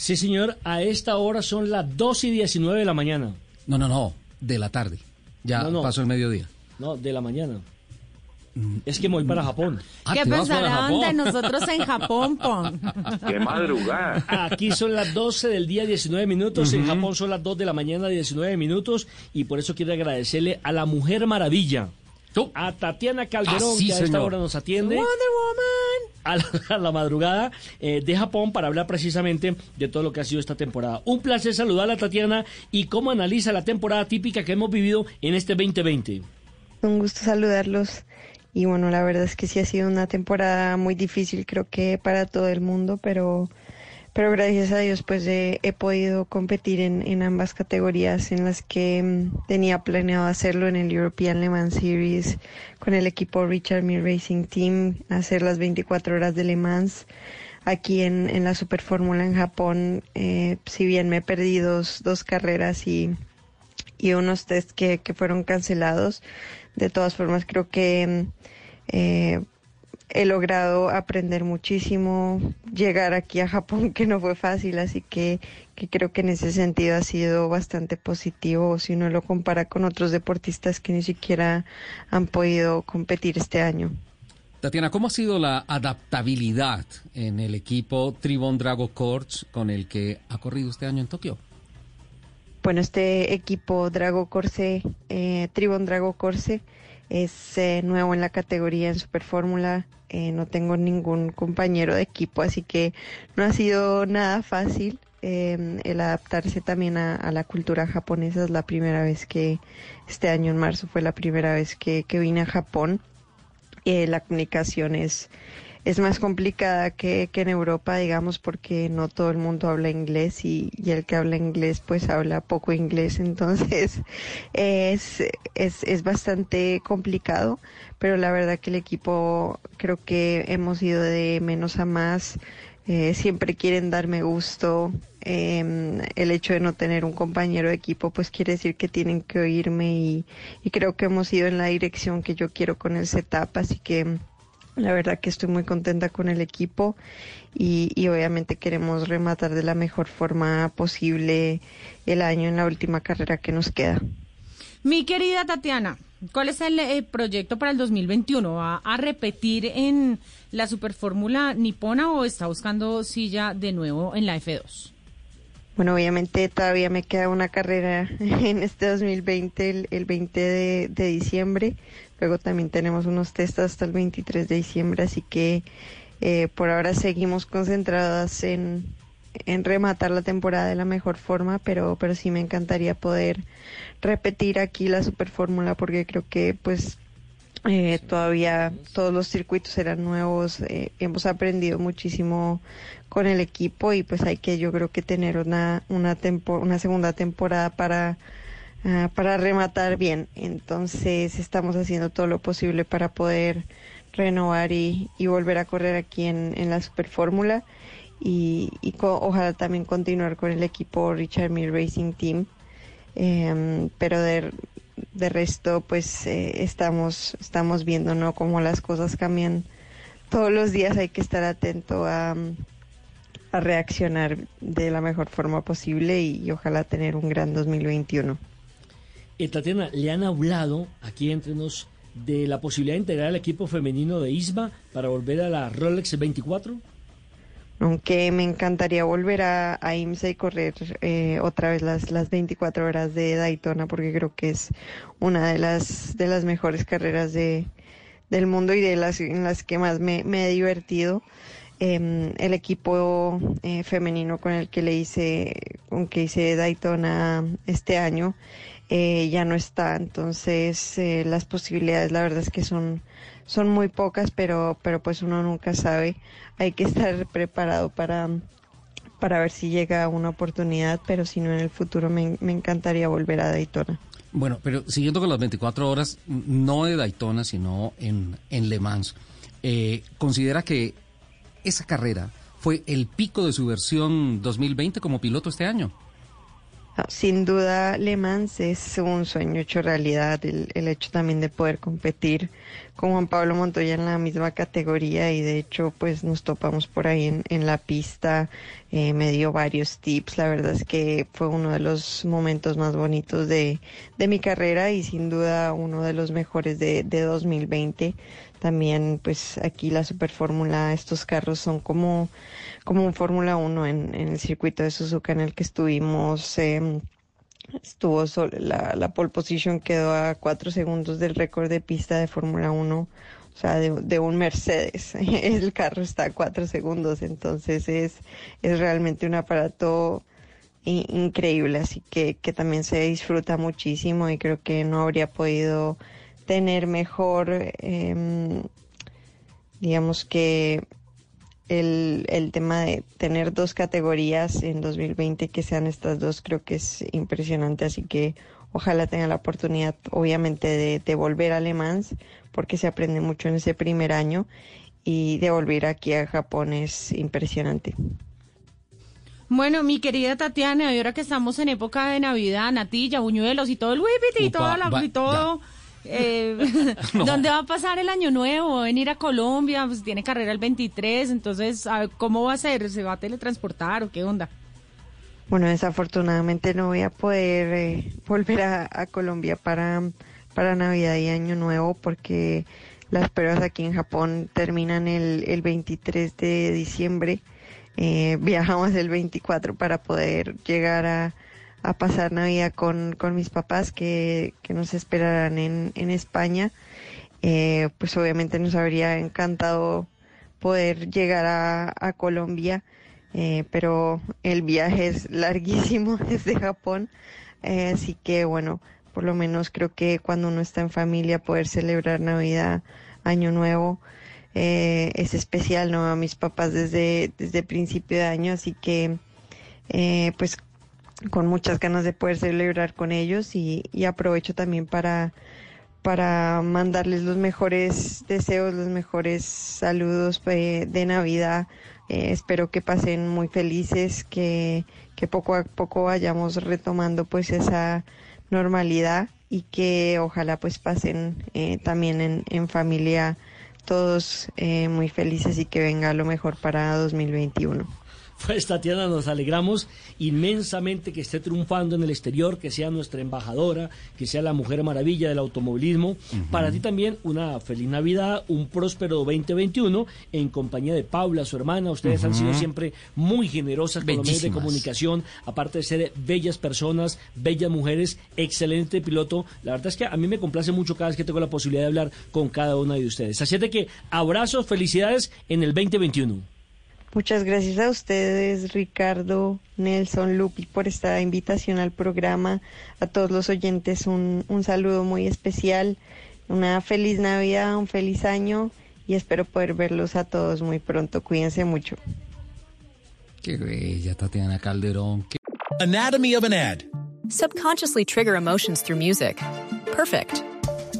Sí, señor, a esta hora son las 2 y 19 de la mañana. No, no, no, de la tarde. Ya No, no. pasó el mediodía. No, de la mañana. Es que me voy para Japón. Ah, ¿Qué ¿te vas para pensarán de nosotros en Japón, Pon? Qué madrugada. Aquí son las 12 del día 19 minutos, en Japón son las 2 de la mañana 19 minutos y por eso quiero agradecerle a la Mujer Maravilla, Tú. a Tatiana Calderón Ah, sí, que a esta señor. hora nos atiende Wonder Woman. a la, a la madrugada eh, de Japón para hablar precisamente de todo lo que ha sido esta temporada. Un placer saludar a Tatiana y cómo analiza la temporada típica que hemos vivido en este 2020. Un gusto saludarlos. Y bueno, la verdad es que sí ha sido una temporada muy difícil, creo que para todo el mundo, pero, pero gracias a Dios pues eh, he podido competir en, en ambas categorías en las que mm, tenía planeado hacerlo en el European Le Mans Series con el equipo Richard Mille Racing Team, hacer las 24 horas de Le Mans. Aquí en, en la Super Fórmula en Japón, eh, si bien me perdí dos, dos carreras y, y unos test que, que fueron cancelados. De todas formas, creo que mm, eh, he logrado aprender muchísimo, llegar aquí a Japón, que no fue fácil, así que, que creo que en ese sentido ha sido bastante positivo si uno lo compara con otros deportistas que ni siquiera han podido competir este año. Tatiana, ¿cómo ha sido la adaptabilidad en el equipo Tribon Drago Corps con el que ha corrido este año en Tokio? Bueno, este equipo Drago Corse, eh, Tribon Drago Corse, es eh, nuevo en la categoría en Super Fórmula. Eh, no tengo ningún compañero de equipo, así que no ha sido nada fácil eh, el adaptarse también a, a la cultura japonesa. Es la primera vez que, este año en marzo fue la primera vez que, que vine a Japón. Eh, la comunicación es, es más complicada que, que en Europa, digamos, porque no todo el mundo habla inglés y, y el que habla inglés pues habla poco inglés, entonces es, es, es bastante complicado, pero la verdad que el equipo creo que hemos ido de menos a más, eh, siempre quieren darme gusto, eh, el hecho de no tener un compañero de equipo pues quiere decir que tienen que oírme y, y creo que hemos ido en la dirección que yo quiero con el setup, así que la verdad que estoy muy contenta con el equipo y, y obviamente queremos rematar de la mejor forma posible el año en la última carrera que nos queda. Mi querida Tatiana, ¿cuál es el eh, proyecto para el 2021? ¿Va a repetir en la Superfórmula nipona o está buscando silla de nuevo en la F2? Bueno, obviamente todavía me queda una carrera en este 2020, el, el 20 de, de diciembre. Luego también tenemos unos test hasta el 23 de diciembre, así que eh, por ahora seguimos concentradas en, en rematar la temporada de la mejor forma, pero, pero sí me encantaría poder repetir aquí la Super Fórmula porque creo que pues eh, todavía todos los circuitos eran nuevos, eh, hemos aprendido muchísimo con el equipo y pues hay que yo creo que tener una una tempo- una segunda temporada para ah, para rematar bien. Entonces estamos haciendo todo lo posible para poder renovar y, y volver a correr aquí en, en la Super Fórmula y, y ojalá también continuar con el equipo Richard Mille Racing Team. Em, pero de, de resto pues eh, estamos estamos viendo no cómo las cosas cambian. Todos los días hay que estar atento a, a reaccionar de la mejor forma posible y, ojalá tener un gran 2021 Eh, Tatiana, ¿le han hablado aquí entre nos de la posibilidad de integrar al equipo femenino de ISMA para volver a la Rolex 24? Aunque me encantaría volver a, a IMSA y correr eh, otra vez las, las 24 horas de Daytona porque creo que es una de las de las mejores carreras de, del mundo y de las en las que más me, he divertido. Em, el equipo eh, femenino con el que le hice, con que hice Daytona este año, eh, ya no está, entonces eh, las posibilidades la verdad es que son son muy pocas, pero pero pues uno nunca sabe. Hay que estar preparado para para ver si llega una oportunidad, pero si no en el futuro me, me encantaría volver a Daytona. Bueno, pero siguiendo con las 24 horas, no de Daytona, sino en, en Le Mans, eh, ¿considera que esa carrera fue el pico de su versión 2020 como piloto este año? Sin duda, Le Mans es un sueño hecho realidad, el, hecho también de poder competir con Juan Pablo Montoya en la misma categoría y de hecho pues nos topamos por ahí en, en la pista, eh, me dio varios tips, la verdad es que fue uno de los momentos más bonitos de, de mi carrera y sin duda uno de los mejores de, de 2020. También pues aquí la Super Fórmula, estos carros son como, como un Fórmula 1 en, en, el circuito de Suzuka en el que estuvimos. Eh, estuvo sol, la, la pole position quedó a cuatro segundos del récord de pista de Fórmula 1, o sea, de, de, un Mercedes. El carro está a cuatro segundos, entonces es, es realmente un aparato increíble, así que, que también se disfruta muchísimo y creo que no habría podido tener mejor, eh, digamos que el, el, tema de tener dos categorías en 2020 que sean estas dos creo que es impresionante, así que ojalá tenga la oportunidad obviamente de, de volver a Alemán porque se aprende mucho en ese primer año y de volver aquí a Japón es impresionante. Bueno, mi querida Tatiana, y ahora que estamos en época de Navidad, natilla, buñuelos y todo el whippity y, toda la, y todo... Ya eh, no. ¿Dónde va a pasar el año nuevo? Venir a Colombia, pues tiene carrera el 23, entonces, ¿cómo va a ser? ¿Se va a teletransportar o qué onda? Bueno, desafortunadamente no voy a poder eh, volver a, a, Colombia para, para Navidad y Año Nuevo porque las pruebas aquí en Japón terminan el, el 23 de diciembre. Eh, viajamos el 24 para poder llegar a, a pasar Navidad con, con mis papás que, que nos esperarán en, en España. Eh, pues obviamente nos habría encantado poder llegar a, a Colombia, eh, pero el viaje es larguísimo desde Japón, eh, así que bueno, por lo menos creo que cuando uno está en familia poder celebrar Navidad, Año Nuevo, es especial, ¿no? A mis papás desde, desde principio de año, así que pues con muchas ganas de poder celebrar con ellos y, aprovecho también para, para mandarles los mejores deseos, los mejores saludos de, de Navidad. Eh, espero que pasen muy felices, que, que poco a poco vayamos retomando pues esa normalidad y que ojalá pues pasen eh, también en, en, familia todos eh, muy felices y que venga lo mejor para 2021. Pues Tatiana, nos alegramos inmensamente que esté triunfando en el exterior, que sea nuestra embajadora, que sea la mujer maravilla del automovilismo. Uh -huh. Para ti también una feliz Navidad, un próspero 2021 en compañía de Paula, su hermana. Ustedes uh -huh. han sido siempre muy generosas con los medios de comunicación, aparte de ser bellas personas, bellas mujeres, excelente piloto. La verdad es que a mí me complace mucho cada vez que tengo la posibilidad de hablar con cada una de ustedes. Así es de que abrazos, felicidades en el 2021. Muchas gracias a ustedes, Ricardo, Nelson, Lupi, por esta invitación al programa. A todos los oyentes un, un, saludo muy especial, una feliz Navidad, un feliz año y espero poder verlos a todos muy pronto. Cuídense mucho. Qué bella, Tatiana Calderón. Qué... Anatomy of an ad. Subconsciously trigger emotions through music. Perfect.